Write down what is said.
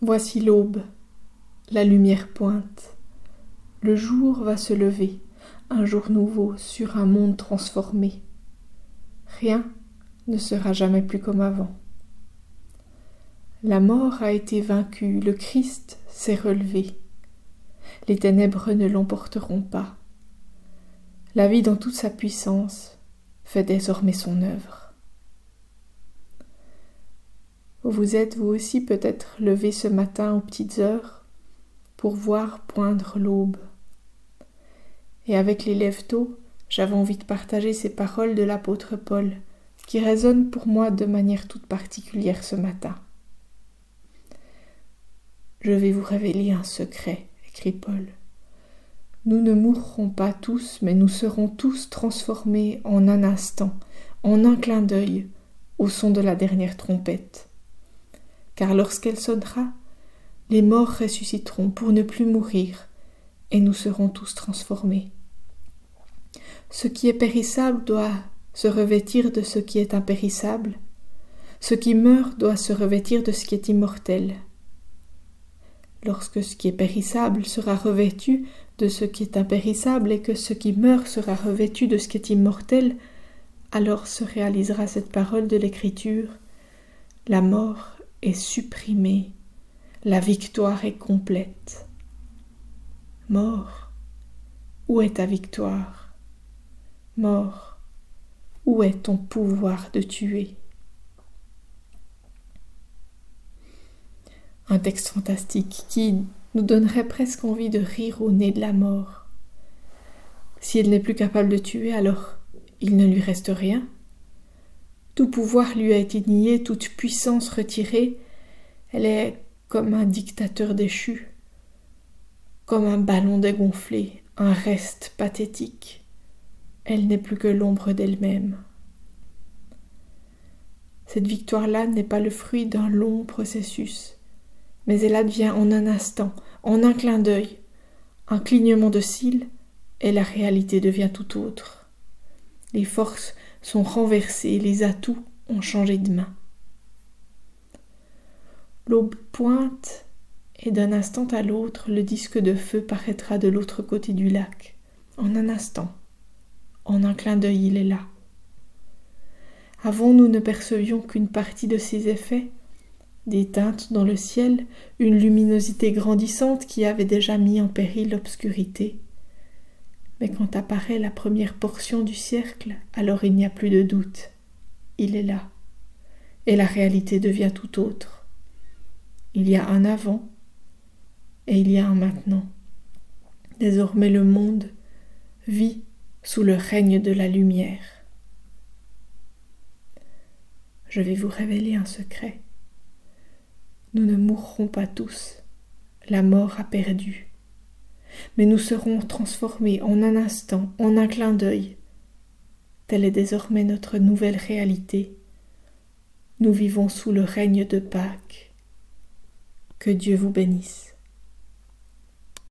Voici l'aube, la lumière pointe. Le jour va se lever, un jour nouveau sur un monde transformé. Rien ne sera jamais plus comme avant. La mort a été vaincue, le Christ s'est relevé. Les ténèbres ne l'emporteront pas. La vie dans toute sa puissance fait désormais son œuvre. Vous êtes vous aussi peut-être levé ce matin aux petites heures pour voir poindre l'aube. Et avec les lèvres tôt, j'avais envie de partager ces paroles de l'apôtre Paul, qui résonnent pour moi de manière toute particulière ce matin. Je vais vous révéler un secret, écrit Paul. Nous ne mourrons pas tous, mais nous serons tous transformés en un instant, en un clin d'œil, au son de la dernière trompette. Car lorsqu'elle sonnera, les morts ressusciteront pour ne plus mourir, et nous serons tous transformés. Ce qui est périssable doit se revêtir de ce qui est impérissable, ce qui meurt doit se revêtir de ce qui est immortel. Lorsque ce qui est périssable sera revêtu de ce qui est impérissable et que ce qui meurt sera revêtu de ce qui est immortel, alors se réalisera cette parole de l'Écriture. La mort est supprimée, la victoire est complète. Mort, où est ta victoire? Mort, où est ton pouvoir de tuer? Un texte fantastique qui nous donnerait presque envie de rire au nez de la mort. Si elle n'est plus capable de tuer, alors il ne lui reste rien. Tout pouvoir lui a été nié, toute puissance retirée. Elle est comme un dictateur déchu, comme un ballon dégonflé, un reste pathétique elle n'est plus que l'ombre d'elle-même. Cette victoire-là n'est pas le fruit d'un long processus, mais elle advient en un instant, en un clin d'œil, un clignement de cils, et la réalité devient tout autre. Les forces sont renversées, les atouts ont changé de main. L'aube pointe, et d'un instant à l'autre, le disque de feu paraîtra de l'autre côté du lac, en un instant. En un clin d'œil, il est là. Avant, nous ne percevions qu'une partie de ses effets, des teintes dans le ciel, une luminosité grandissante qui avait déjà mis en péril l'obscurité. Mais quand apparaît la première portion du cercle, alors il n'y a plus de doute. Il est là. Et la réalité devient tout autre. Il y a un avant et il y a un maintenant. Désormais le monde vit sous le règne de la lumière. Je vais vous révéler un secret. Nous ne mourrons pas tous. La mort a perdu. Mais nous serons transformés en un instant, en un clin d'œil. Telle est désormais notre nouvelle réalité. Nous vivons sous le règne de Pâques. Que Dieu vous bénisse.